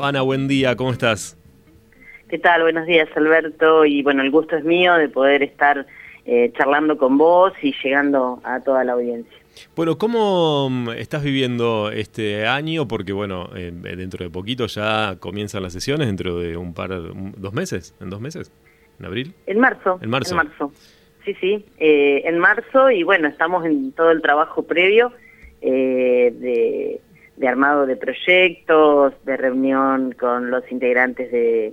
Ana, buen día, ¿cómo estás? ¿Qué tal? Buenos días, Alberto. Y bueno, el gusto es mío de poder estar eh, charlando con vos y llegando a toda la audiencia. Bueno, ¿cómo mm, estás viviendo este año? Porque bueno, eh, dentro de poquito ya comienzan las sesiones, dentro de un par, dos meses, ¿en dos meses? ¿En abril? En marzo. En marzo. En marzo. Sí, sí, eh, en marzo y bueno, estamos en todo el trabajo previo de de armado de proyectos, de reunión con los integrantes de,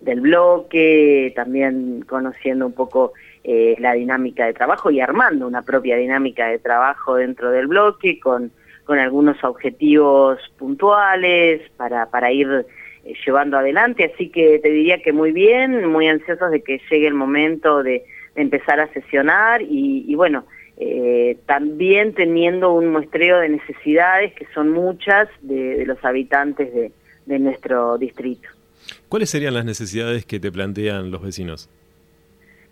del bloque, también conociendo un poco eh, la dinámica de trabajo y armando una propia dinámica de trabajo dentro del bloque con, con algunos objetivos puntuales para, para ir eh, llevando adelante. Así que te diría que muy bien, muy ansiosos de que llegue el momento de, empezar a sesionar y, y bueno, eh, también teniendo un muestreo de necesidades que son muchas de, los habitantes de, nuestro distrito. ¿Cuáles serían las necesidades que te plantean los vecinos?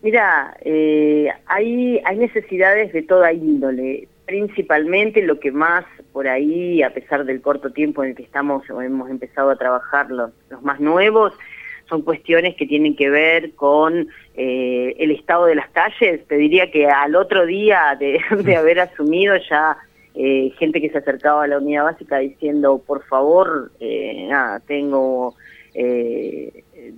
Mira, eh, hay, hay necesidades de toda índole, principalmente lo que más por ahí, a pesar del corto tiempo en el que estamos o hemos empezado a trabajar los, los más nuevos, son cuestiones que tienen que ver con eh, el estado de las calles. Te diría que al otro día de, haber asumido ya eh, gente que se acercaba a la unidad básica diciendo, por favor, eh, nada, tengo...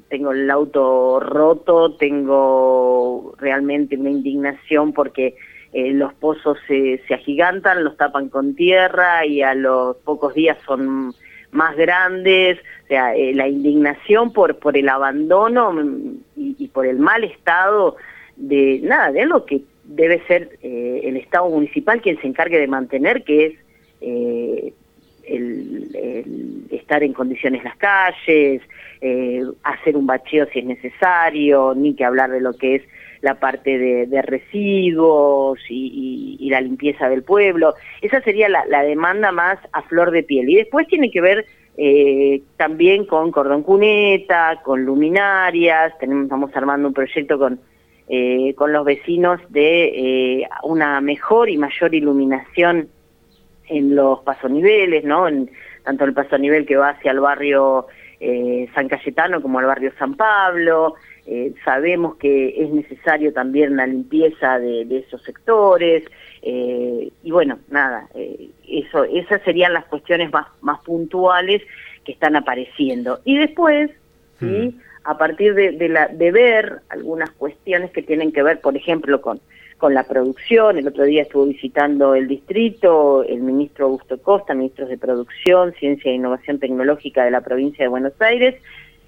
tengo el auto roto, tengo realmente una indignación porque los pozos se, se agigantan, los tapan con tierra y a los pocos días son más grandes, o sea, eh, la indignación por, por el abandono mm, y, por el mal estado de nada, de algo que debe ser eh, el Estado municipal quien se encargue de mantener, que es eh, el, estar en condiciones las calles, hacer un bacheo si es necesario, ni que hablar de lo que es la parte de, residuos y, la limpieza del pueblo. Esa sería la, demanda más a flor de piel. Y después tiene que ver eh, también con cordón cuneta, con luminarias, tenemos, estamos armando un proyecto con, eh, con los vecinos de eh, una mejor y mayor iluminación en los pasoniveles, ¿no? En, tanto el pasonivel que va hacia el barrio San Cayetano como el barrio San Pablo, eh, sabemos que es necesario también la limpieza de, esos sectores eh, y bueno, nada, eh, eso, esas serían las cuestiones más, más puntuales que están apareciendo. Y después, ¿sí? Mm. a partir de, de, la, de ver algunas cuestiones que tienen que ver, por ejemplo, con, con la producción, el otro día estuvo visitando el distrito el ministro Augusto Costa, ministro de Producción, Ciencia e Innovación Tecnológica de la provincia de Buenos Aires,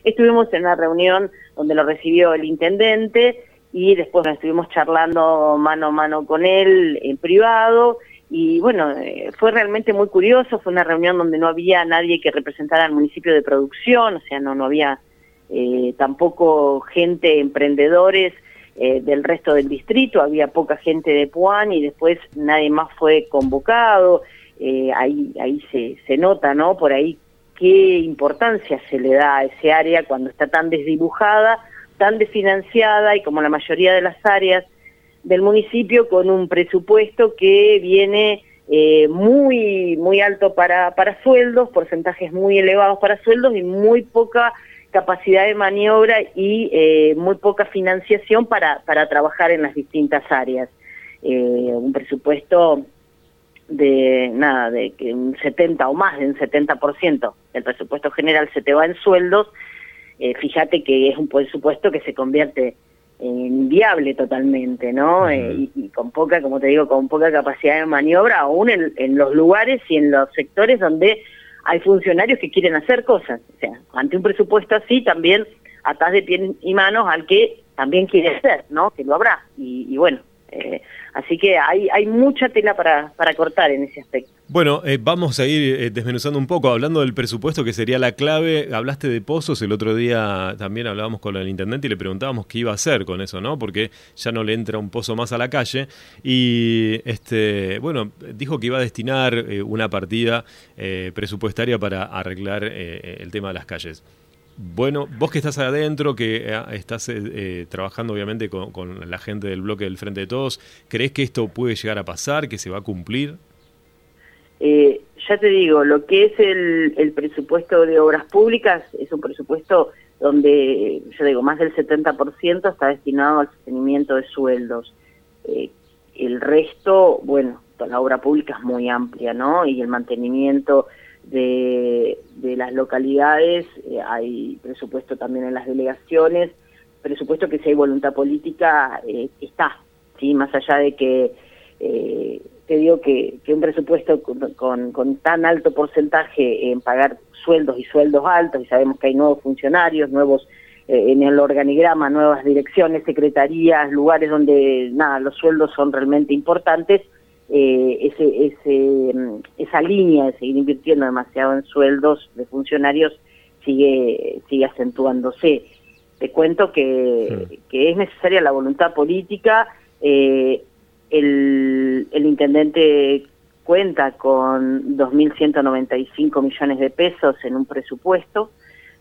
Estuvimos en una reunión donde lo recibió el intendente y después estuvimos charlando mano a mano con él en privado y bueno, eh, fue realmente muy curioso, fue una reunión donde no había nadie que representara al municipio de producción, o sea, no, no había eh, tampoco gente, emprendedores eh, del resto del distrito, había poca gente de Puan y después nadie más fue convocado, ahí, ahí se, se nota, ¿no? Por ahí qué importancia se le da a ese área cuando está tan desdibujada, tan desfinanciada y como la mayoría de las áreas del municipio con un presupuesto que viene eh, muy muy alto para, para sueldos, porcentajes muy elevados para sueldos y muy poca capacidad de maniobra y eh, muy poca financiación para, para trabajar en las distintas áreas. Eh, un presupuesto de nada, de que un 70 o más de un 70% del presupuesto general se te va en sueldos, eh, fíjate que es un presupuesto que se convierte en viable totalmente, ¿no? Eh, y, con poca, como te digo, con poca capacidad de maniobra, aún en, en, los lugares y en los sectores donde hay funcionarios que quieren hacer cosas. O sea, ante un presupuesto así también atás de pies y manos al que también quiere hacer, ¿no? Que lo habrá. Y, y bueno, eh, así que hay, hay mucha tela para, para cortar en ese aspecto. Bueno, eh, vamos a ir eh, desmenuzando un poco, hablando del presupuesto que sería la clave. Hablaste de pozos, el otro día también hablábamos con el intendente y le preguntábamos qué iba a hacer con eso, ¿no? Porque ya no le entra un pozo más a la calle. Y este, bueno, dijo que iba a destinar una partida presupuestaria para arreglar el tema de las calles. Bueno, vos que estás adentro, que eh, estás eh, eh, trabajando obviamente con, la gente del bloque del Frente de Todos, ¿crees que esto puede llegar a pasar, que se va a cumplir? ya te digo, lo que es el, el presupuesto de obras públicas es un presupuesto donde, yo digo, más del 70% está destinado al sostenimiento de sueldos. Eh, el resto, bueno, la obra pública es muy amplia, ¿no? Y el mantenimiento de, las localidades, eh, hay presupuesto también en las delegaciones, presupuesto que si hay voluntad política eh, está, ¿sí? Más allá de que eh, te digo que, un presupuesto con, con, tan alto porcentaje en pagar sueldos y sueldos altos, y sabemos que hay nuevos funcionarios, nuevos eh, en el organigrama, nuevas direcciones, secretarías, lugares donde nada, los sueldos son realmente importantes, eh, ese, ese, mm, esa línea de seguir invirtiendo demasiado en sueldos de funcionarios sigue, sigue acentuándose. Te cuento que, que es necesaria la voluntad política, eh, el, el intendente cuenta con 2.195 millones de pesos en un presupuesto,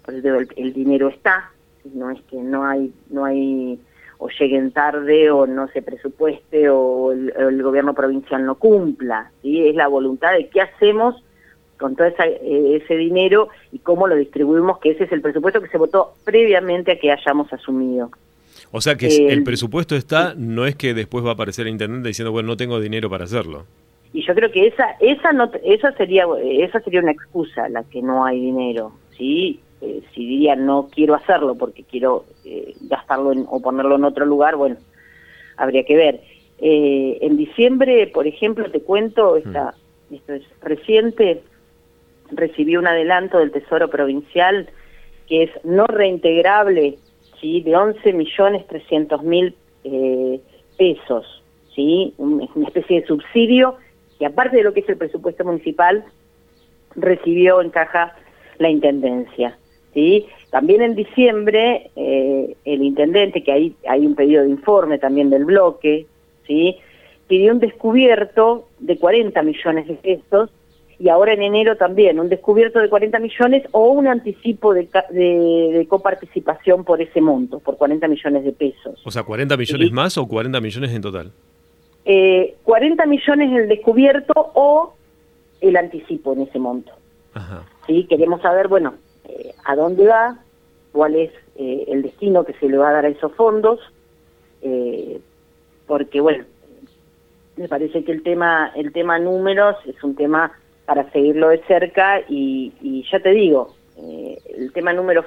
por eso el, el dinero está, no es que no hay, no hay o lleguen tarde o no se presupueste o el, el gobierno provincial no cumpla, ¿sí? es la voluntad de qué hacemos con todo esa, eh, ese dinero y cómo lo distribuimos, que ese es el presupuesto que se votó previamente a que hayamos asumido. O sea que eh, el presupuesto está, no es que después va a aparecer el intendente diciendo, bueno, no tengo dinero para hacerlo. Y yo creo que esa esa no esa sería esa sería una excusa la que no hay dinero, ¿sí? Eh, si diría no quiero hacerlo porque quiero eh, gastarlo en, o ponerlo en otro lugar, bueno, habría que ver. Eh, en diciembre, por ejemplo, te cuento, esta, mm. esto es reciente, recibí un adelanto del Tesoro Provincial que es no reintegrable ¿sí? de 11 millones 300 mil eh, pesos, ¿sí? una especie de subsidio que aparte de lo que es el presupuesto municipal, recibió en caja la Intendencia. ¿Sí? También en diciembre, eh, el intendente, que hay, hay un pedido de informe también del bloque, ¿sí? pidió un descubierto de 40 millones de pesos y ahora en enero también un descubierto de 40 millones o un anticipo de, de, coparticipación por ese monto, por 40 millones de pesos. O sea, 40 millones más o 40 millones en total. Eh, 40 millones el descubierto o el anticipo en ese monto. Ajá. ¿Sí? Queremos saber, bueno, eh, a dónde va, cuál es eh, el destino que se le va a dar a esos fondos, eh, porque, bueno, me parece que el tema, el tema números es un tema para seguirlo de cerca y, ya te digo, el tema números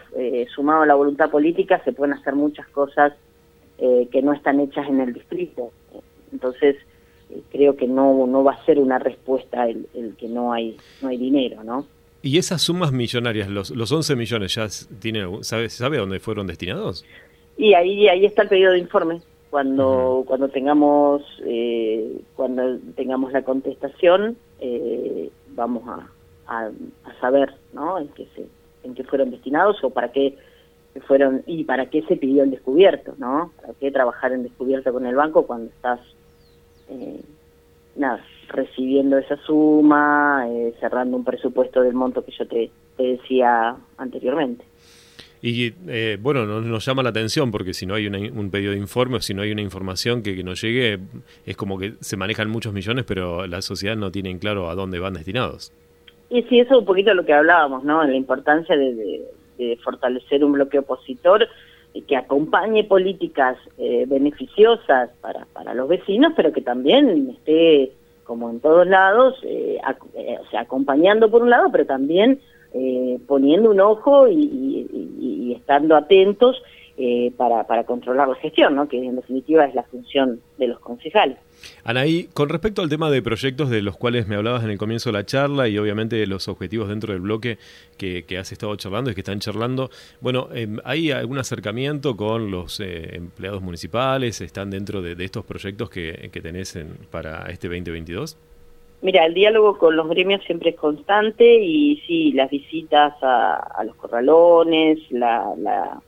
sumado a la voluntad política se pueden hacer muchas cosas que no están hechas en el distrito. Entonces, creo que no, no va a ser una respuesta el, el, que no hay, no hay dinero, ¿no? ¿Y esas sumas millonarias, los, los 11 millones, ya tiene, sabe, sabe dónde fueron destinados? Y ahí, ahí está el pedido de informe. Cuando, uh -huh. cuando tengamos eh, cuando tengamos la contestación, eh, vamos a, a, a, saber ¿no? en qué se en qué fueron destinados o para qué fueron y para qué se pidió el descubierto, ¿no? ¿Para qué trabajar en descubierto con el banco cuando estás eh, nada, recibiendo esa suma, eh, cerrando un presupuesto del monto que yo te, te decía anteriormente. Y eh, bueno, nos, nos, llama la atención porque si no hay una, un pedido de informe o si no hay una información que, que, nos llegue, es como que se manejan muchos millones, pero la sociedad no tiene en claro a dónde van destinados. Y sí, eso es un poquito lo que hablábamos, ¿no? La importancia de, de, de fortalecer un bloque opositor que acompañe políticas eh, beneficiosas para, para los vecinos, pero que también esté, como en todos lados, eh, eh, o sea, acompañando por un lado, pero también eh, poniendo un ojo y estando atentos eh, para, para controlar la gestión, ¿no? que en definitiva es la función de los concejales. Anaí, con respecto al tema de proyectos de los cuales me hablabas en el comienzo de la charla y obviamente los objetivos dentro del bloque que, que has estado charlando y que están charlando, bueno, eh, ¿hay algún acercamiento con los eh, empleados municipales? ¿Están dentro de, de estos proyectos que, que tenés en, para este 2022? Mira, el diálogo con los gremios siempre es constante y sí, las visitas a, a los corralones, la, la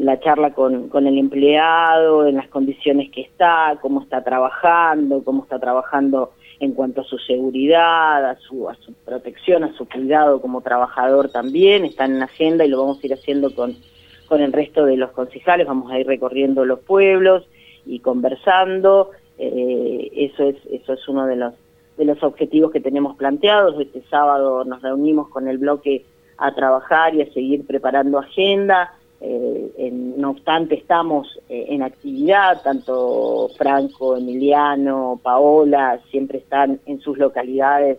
la charla con, con el empleado, en las condiciones que está, cómo está trabajando, cómo está trabajando en cuanto a su seguridad, a su, a su protección, a su cuidado como trabajador también, están en agenda y lo vamos a ir haciendo con, con el resto de los concejales, vamos a ir recorriendo los pueblos y conversando, eh, eso es eso es uno de los de los objetivos que tenemos planteados. Este sábado nos reunimos con el bloque a trabajar y a seguir preparando agenda. Eh, no obstante, estamos eh, en actividad, tanto Franco, Emiliano, Paola, siempre están en sus localidades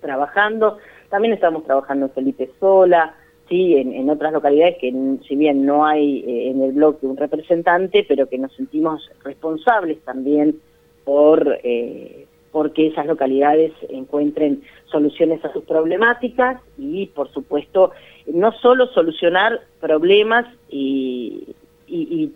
trabajando. También estamos trabajando en Felipe Sola, sí, en, otras localidades que si bien no hay eh, en el bloque un representante, pero que nos sentimos responsables también por porque esas localidades encuentren soluciones a sus problemáticas y, por supuesto, no solo solucionar problemas y,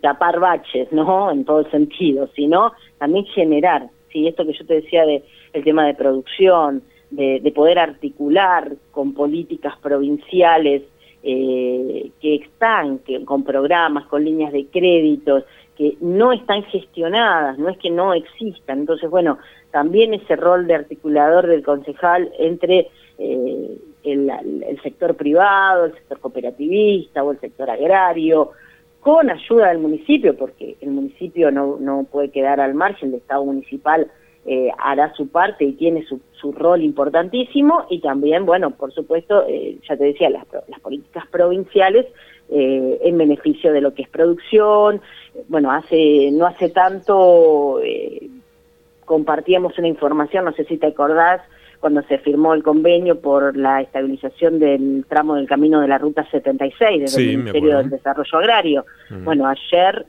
tapar baches, ¿no? En todo el sentido, sino también generar, ¿sí? Esto que yo te decía de el tema de producción, de, poder articular con políticas provinciales eh, que están que, con programas, con líneas de créditos, que no están gestionadas, no es que no existan. Entonces, bueno, también ese rol de articulador del concejal entre eh, el, sector privado, el sector cooperativista o el sector agrario, con ayuda del municipio, porque el municipio no, no puede quedar al margen, el Estado municipal eh, hará su parte y tiene su, su, rol importantísimo, y también, bueno, por supuesto, eh, ya te decía, las, las políticas provinciales eh, en beneficio de lo que es producción. Bueno, hace no hace tanto eh, compartíamos una información, no sé si te acordás, cuando se firmó el convenio por la estabilización del tramo del camino de la Ruta 76 desde el Ministerio del Desarrollo Agrario. Mm. Bueno, ayer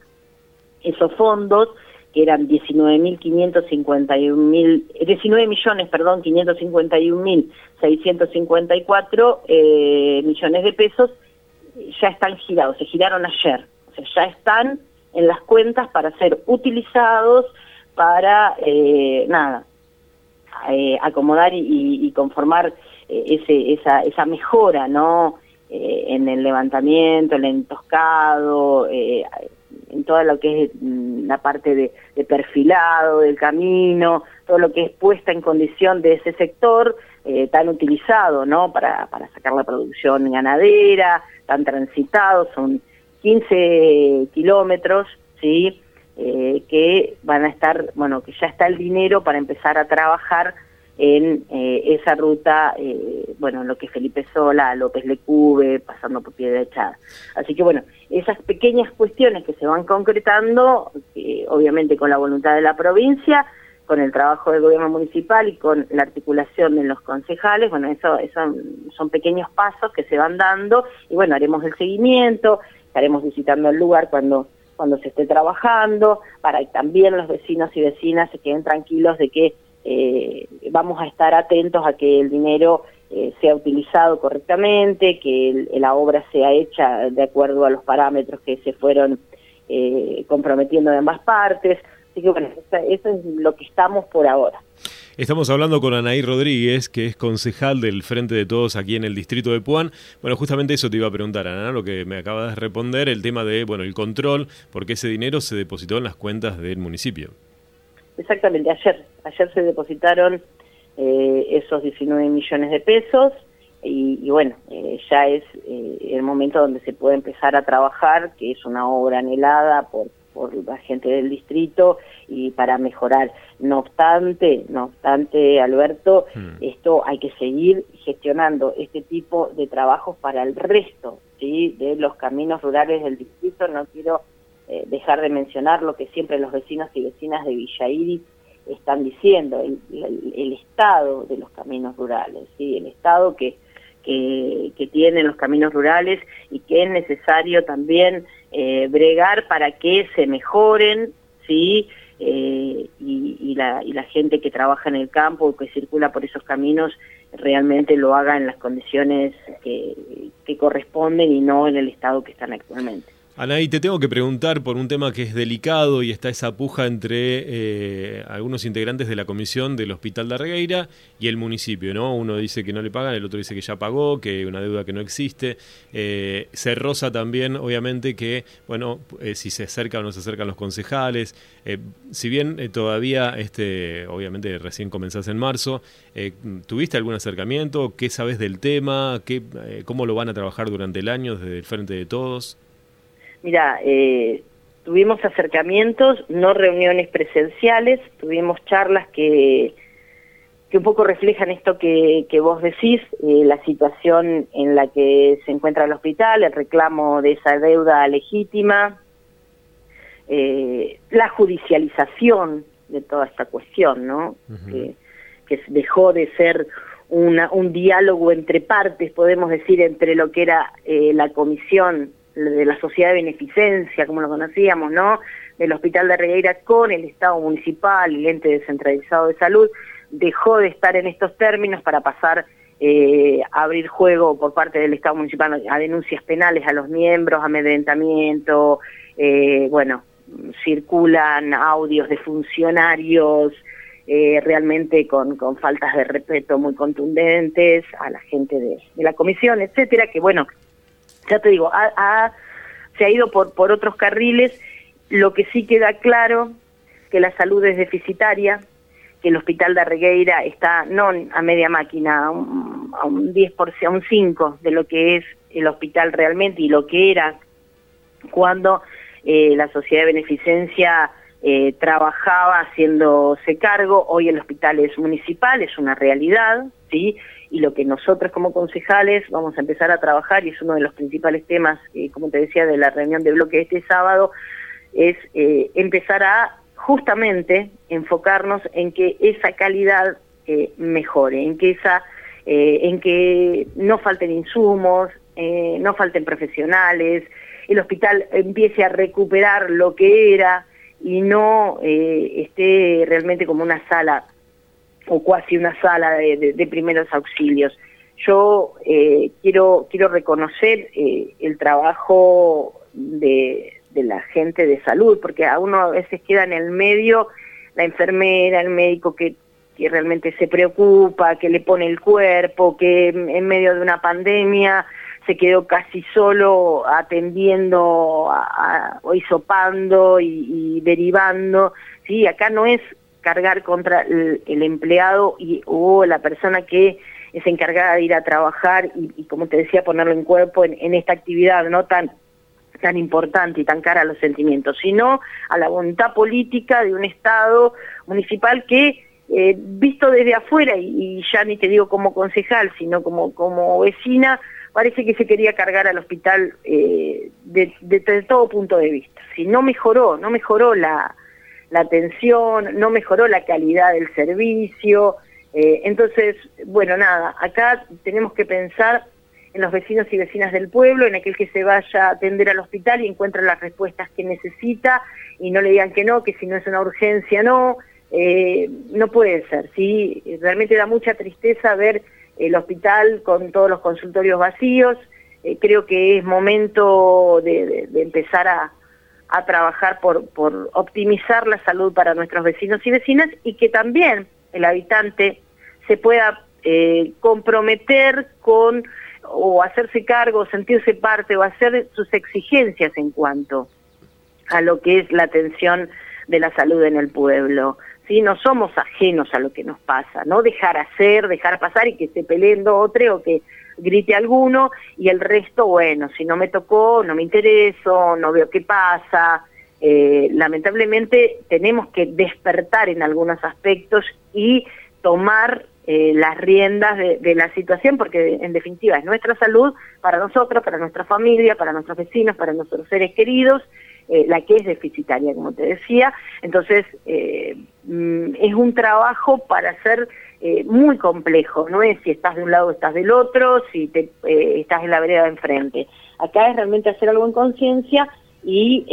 esos fondos que eran 19.551.000, 19 millones, perdón, 551.654 eh, millones de pesos, ya están girados, se giraron ayer, o sea, ya están en las cuentas para ser utilizados para, eh, nada, eh, acomodar y, conformar eh, ese, esa, esa mejora, ¿no? en el levantamiento, el entoscado, en toda lo que es mm, la parte de, perfilado del camino, todo lo que es puesta en condición de ese sector tan utilizado, ¿no? Para, para sacar la producción ganadera, tan transitado, son 15 kilómetros, ¿sí? Eh, que van a estar, bueno, que ya está el dinero para empezar a trabajar en eh, esa ruta, eh, bueno, lo que Felipe Sola, López Lecube, pasando por Piedra Echada. Así que bueno, esas pequeñas cuestiones que se van concretando, obviamente con la voluntad de la provincia, con el trabajo del gobierno municipal y con la articulación de los concejales, bueno, eso, eso son pequeños pasos que se van dando y bueno, haremos el seguimiento, estaremos visitando el lugar cuando cuando se esté trabajando, para que también los vecinos y vecinas se queden tranquilos de que eh, vamos a estar atentos a que el dinero eh, sea utilizado correctamente, que la obra sea hecha de acuerdo a los parámetros que se fueron eh, comprometiendo de ambas partes. Así que bueno, eso es lo que estamos por ahora. Estamos hablando con Anaí Rodríguez, que es concejal del Frente de Todos aquí en el distrito de Puan. Bueno, justamente eso te iba a preguntar, Ana, lo que me acabas de responder, el tema de, bueno, el control, porque ese dinero se depositó en las cuentas del municipio. Exactamente, ayer, ayer se depositaron eh, esos 19 millones de pesos y, bueno, eh, ya es eh, el momento donde se puede empezar a trabajar, que es una obra anhelada por por la gente del distrito y para mejorar. No obstante, no obstante, Alberto, hmm. esto hay que seguir gestionando este tipo de trabajos para el resto ¿sí? de los caminos rurales del distrito. No quiero eh, dejar de mencionar lo que siempre los vecinos y vecinas de Villa Iris están diciendo, el, el, estado de los caminos rurales, ¿sí? el estado que, que, que tienen los caminos rurales y que es necesario también eh, bregar para que se mejoren, ¿sí? Eh, y, la, y la gente que trabaja en el campo o que circula por esos caminos realmente lo haga en las condiciones que, que corresponden y no en el estado que están actualmente. Anaí, te tengo que preguntar por un tema que es delicado y está esa puja entre eh, algunos integrantes de la comisión del Hospital de Arregueira y el municipio, ¿no? Uno dice que no le pagan, el otro dice que ya pagó, que una deuda que no existe. Eh, también, obviamente, que, bueno, eh, si se acercan o no se acercan los concejales. Eh, si bien todavía, este, obviamente, recién comenzás en marzo, ¿tuviste algún acercamiento? ¿Qué sabes del tema? ¿Qué, ¿Cómo lo van a trabajar durante el año desde el Frente de Todos? Mira, eh, tuvimos acercamientos, no reuniones presenciales, tuvimos charlas que, que un poco reflejan esto que, que vos decís, eh, la situación en la que se encuentra el hospital, el reclamo de esa deuda legítima, eh, la judicialización de toda esta cuestión, ¿no? que, que dejó de ser una, un diálogo entre partes, podemos decir, entre lo que era eh, la comisión de la sociedad de beneficencia, como lo conocíamos, ¿no? Del Hospital de Regueira con el Estado municipal el ente descentralizado de salud, dejó de estar en estos términos para pasar eh, a abrir juego por parte del Estado municipal a denuncias penales a los miembros, amedrentamiento, eh, bueno, circulan audios de funcionarios eh, realmente con, con faltas de respeto muy contundentes a la gente de, la comisión, etcétera, que bueno, ya te digo, se ha ido por, por otros carriles, lo que sí queda claro que la salud es deficitaria, que el hospital de Arregueira está no a media máquina, a un, a un 10%, a un 5% de lo que es el hospital realmente y lo que era cuando eh, la sociedad de beneficencia eh, trabajaba haciéndose cargo, hoy el hospital es municipal, es una realidad, ¿sí? Y lo que nosotros como concejales vamos a empezar a trabajar, y es uno de los principales temas, eh, como te decía, de la reunión de bloque este sábado, es eh, empezar a justamente enfocarnos en que esa calidad eh, mejore, en que esa, en que no falten insumos, no falten profesionales, el hospital empiece a recuperar lo que era y no esté realmente como una sala o casi una sala de, primeros auxilios. Yo quiero quiero reconocer el trabajo de, de la gente de salud, porque a uno a veces queda en el medio la enfermera, el médico que, que realmente se preocupa, que le pone el cuerpo, que en medio de una pandemia se quedó casi solo atendiendo a, o hisopando y, derivando. Sí, acá no es cargar contra el, empleado y, o la persona que es encargada de ir a trabajar y, como te decía, ponerlo en cuerpo en, en esta actividad no tan tan importante y tan cara a los sentimientos, sino a la voluntad política de un Estado municipal que, eh, visto desde afuera, y, ya ni te digo como concejal, sino como, como vecina, parece que se quería cargar al hospital eh, de, todo punto de vista. Si no mejoró, no mejoró la, la atención, no mejoró la calidad del servicio. Eh, entonces, bueno, nada, acá tenemos que pensar en los vecinos y vecinas del pueblo, en aquel que se vaya a atender al hospital y encuentra las respuestas que necesita y no le digan que no, que si no es una urgencia no, eh, no puede ser, ¿sí? Realmente da mucha tristeza ver el hospital con todos los consultorios vacíos, eh, creo que es momento de, empezar a, trabajar por, por optimizar la salud para nuestros vecinos y vecinas y que también el habitante se pueda eh, comprometer con o hacerse cargo, sentirse parte o hacer sus exigencias en cuanto a lo que es la atención de la salud en el pueblo. ¿sí? No somos ajenos a lo que nos pasa, no dejar hacer, dejar pasar y que se peleen dos o tres o que grite alguno y el resto, bueno, si no me tocó, no me intereso, no veo qué pasa. Eh, lamentablemente tenemos que despertar en algunos aspectos y tomar eh, las riendas de, la situación, porque en definitiva es nuestra salud para nosotros, para nuestra familia, para nuestros vecinos, para nuestros seres queridos, eh, la que es deficitaria, como te decía. Entonces, eh, mm, es un trabajo para ser muy complejo, no es si estás de un lado o estás del otro, si te, estás en la vereda de enfrente. Acá es realmente hacer algo en conciencia y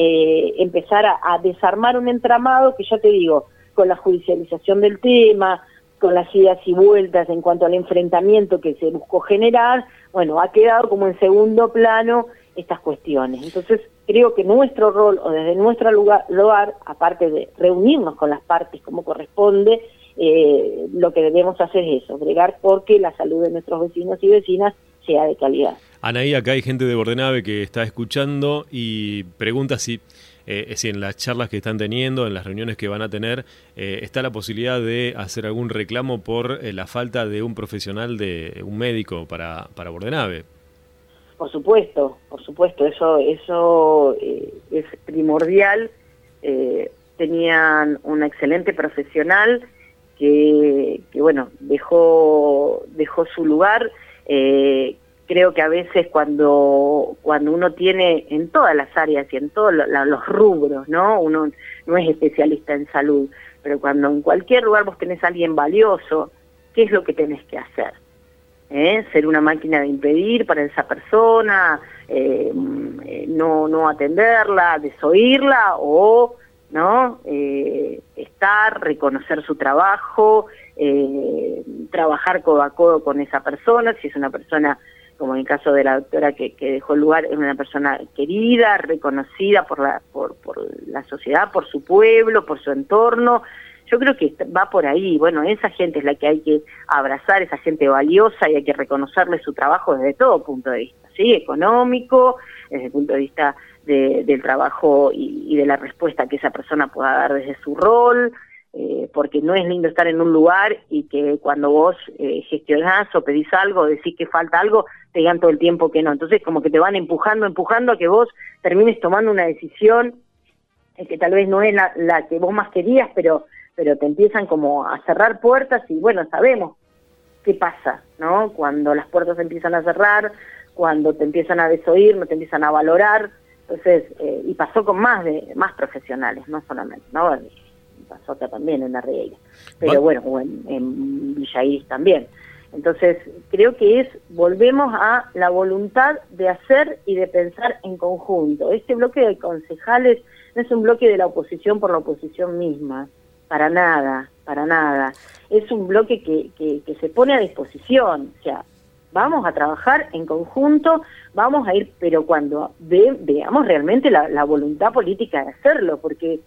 empezar a desarmar un entramado que ya te digo, con la judicialización del tema, con las idas y vueltas en cuanto al enfrentamiento que se buscó generar, bueno, ha quedado como en segundo plano estas cuestiones. Entonces, creo que nuestro rol, o desde nuestro lugar aparte de reunirnos con las partes como corresponde, eh, lo que debemos hacer es eso, bregar porque la salud de nuestros vecinos y vecinas sea de calidad. Anaí, acá hay gente de Bordenave que está escuchando y pregunta si eh, decir, en las charlas que están teniendo, en las reuniones que van a tener, eh, está la posibilidad de hacer algún reclamo por eh, la falta de un profesional, de un médico para, para Bordenave. Por supuesto, por supuesto, eso, eso es primordial. tenían un excelente profesional que, bueno, dejó, dejó su lugar. Eh, creo que a veces cuando, cuando uno tiene en todas las áreas y en todos los rubros, ¿no? Uno no es especialista en salud, pero cuando en cualquier lugar vos tenés a alguien valioso, ¿qué es lo que tenés que hacer? ¿Eh? Ser una máquina de impedir para esa persona, eh, no, no atenderla, desoírla o ¿no? Eh, estar, reconocer su trabajo, eh, trabajar codo a codo con esa persona, si es una persona, como en el caso de la doctora que, dejó el lugar, es una persona querida, reconocida por la, por, por la sociedad, por su pueblo, por su entorno. Yo creo que va por ahí. Bueno, esa gente es la que hay que abrazar, esa gente valiosa y hay que reconocerle su trabajo desde todo punto de vista, ¿sí? Económico, desde el punto de vista del trabajo y, de la respuesta que esa persona pueda dar desde su rol, eh, porque no es lindo estar en un lugar y que cuando vos eh, gestionás o pedís algo, decís que falta algo, te digan todo el tiempo que no. Entonces como que te van empujando, empujando a que vos termines tomando una decisión eh, que tal vez no es la, la que vos más querías, pero, pero te empiezan como a cerrar puertas y bueno, sabemos qué pasa, ¿no? Cuando las puertas empiezan a cerrar, cuando te empiezan a desoír, no te empiezan a valorar, entonces, eh, y pasó con más de más profesionales, no solamente, ¿no? Pasó acá también en la Regueira, pero bueno, o en, en Villa también. Entonces, creo que es, volvemos a la voluntad de hacer y de pensar en conjunto. Este bloque de concejales no es un bloque de la oposición por la oposición misma, para nada, para nada. Es un bloque que, que, que se pone a disposición, o sea, vamos a trabajar en conjunto, vamos a ir, pero cuando veamos realmente la, voluntad política de hacerlo, porque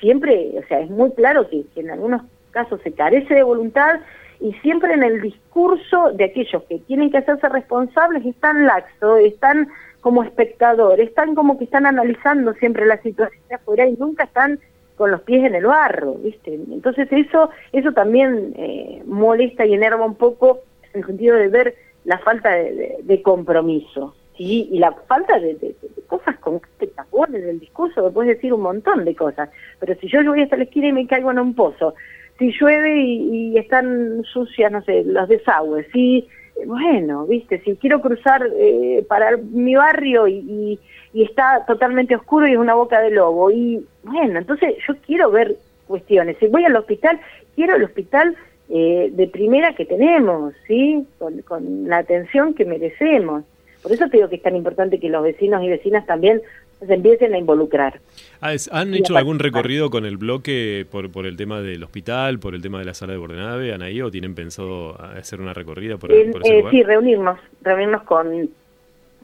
siempre, o sea, es muy claro que, en algunos casos se carece de voluntad y siempre en el discurso de aquellos que tienen que hacerse responsables están laxos, están como espectadores, están como que están analizando siempre la situación de afuera y nunca están con los pies en el barro, ¿viste? Entonces eso eso también eh, molesta y enerva un poco en el sentido de ver la falta de, compromiso ¿sí? y la falta de, cosas concretas. Vos desde el discurso me puedes decir un montón de cosas, pero si yo voy hasta la esquina y me caigo en un pozo, si llueve y, están sucias, no sé, los desagües, si, bueno, viste, si quiero cruzar eh, para mi barrio y, y está totalmente oscuro y es una boca de lobo, y bueno, entonces yo quiero ver cuestiones. Si voy al hospital, quiero el hospital eh, de primera que tenemos, ¿sí? Con, la atención que merecemos. Por eso te digo que es tan importante que los vecinos y vecinas también se empiecen a involucrar. Ah, ¿Han hecho algún recorrido con el bloque por, por el tema del hospital, por el tema de la sala de Bordenave, Anaí, o tienen pensado hacer una recorrida por, ese eh, Sí, reunirnos, reunirnos con,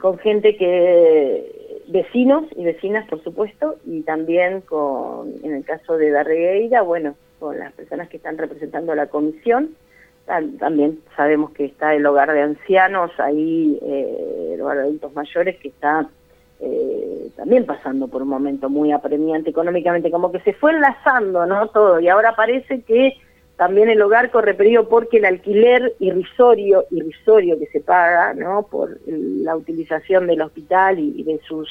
con gente que, vecinos y vecinas, por supuesto, y también con, en el caso de Darregueira, bueno, con las personas que están representando la comisión. También sabemos que está el hogar de ancianos, ahí eh, el hogar de adultos mayores que está eh, también pasando por un momento muy apremiante económicamente, como que se fue enlazando ¿no? todo y ahora parece que también el hogar corre peligro porque el alquiler irrisorio, irrisorio que se paga ¿no? por la utilización del hospital y, de sus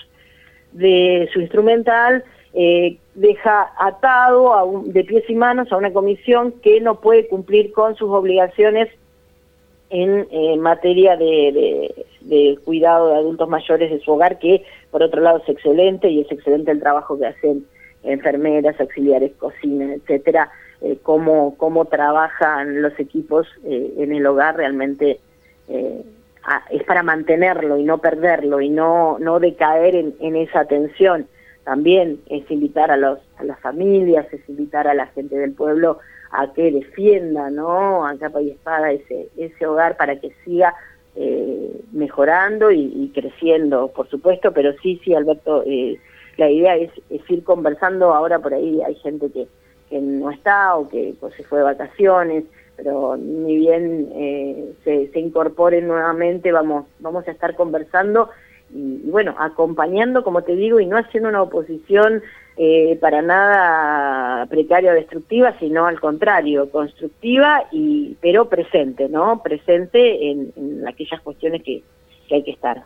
de su instrumental eh, deja atado a de pies y manos a una comisión que no puede cumplir con sus obligaciones en eh, materia de, cuidado de adultos mayores de su hogar, que por otro lado es excelente y es excelente el trabajo que hacen enfermeras, auxiliares, cocina, etcétera, eh, cómo, cómo trabajan los equipos eh, en el hogar realmente es para mantenerlo y no perderlo y no, no decaer en, en esa atención también es invitar a, los, a las familias, es invitar a la gente del pueblo a que defienda, ¿no? A capa y espada ese, ese hogar para que siga eh, mejorando y, creciendo, por supuesto, pero sí, sí, Alberto, eh, la idea es, ir conversando, ahora por ahí hay gente que, que no está o que se fue de vacaciones, pero ni bien eh, se, se incorporen nuevamente, vamos, vamos a estar conversando y, bueno, acompañando, como te digo, y no haciendo una oposición eh, para nada precaria o destructiva, sino al contrario, constructiva, y pero presente, ¿no? Presente en, en aquellas cuestiones que, que hay que estar.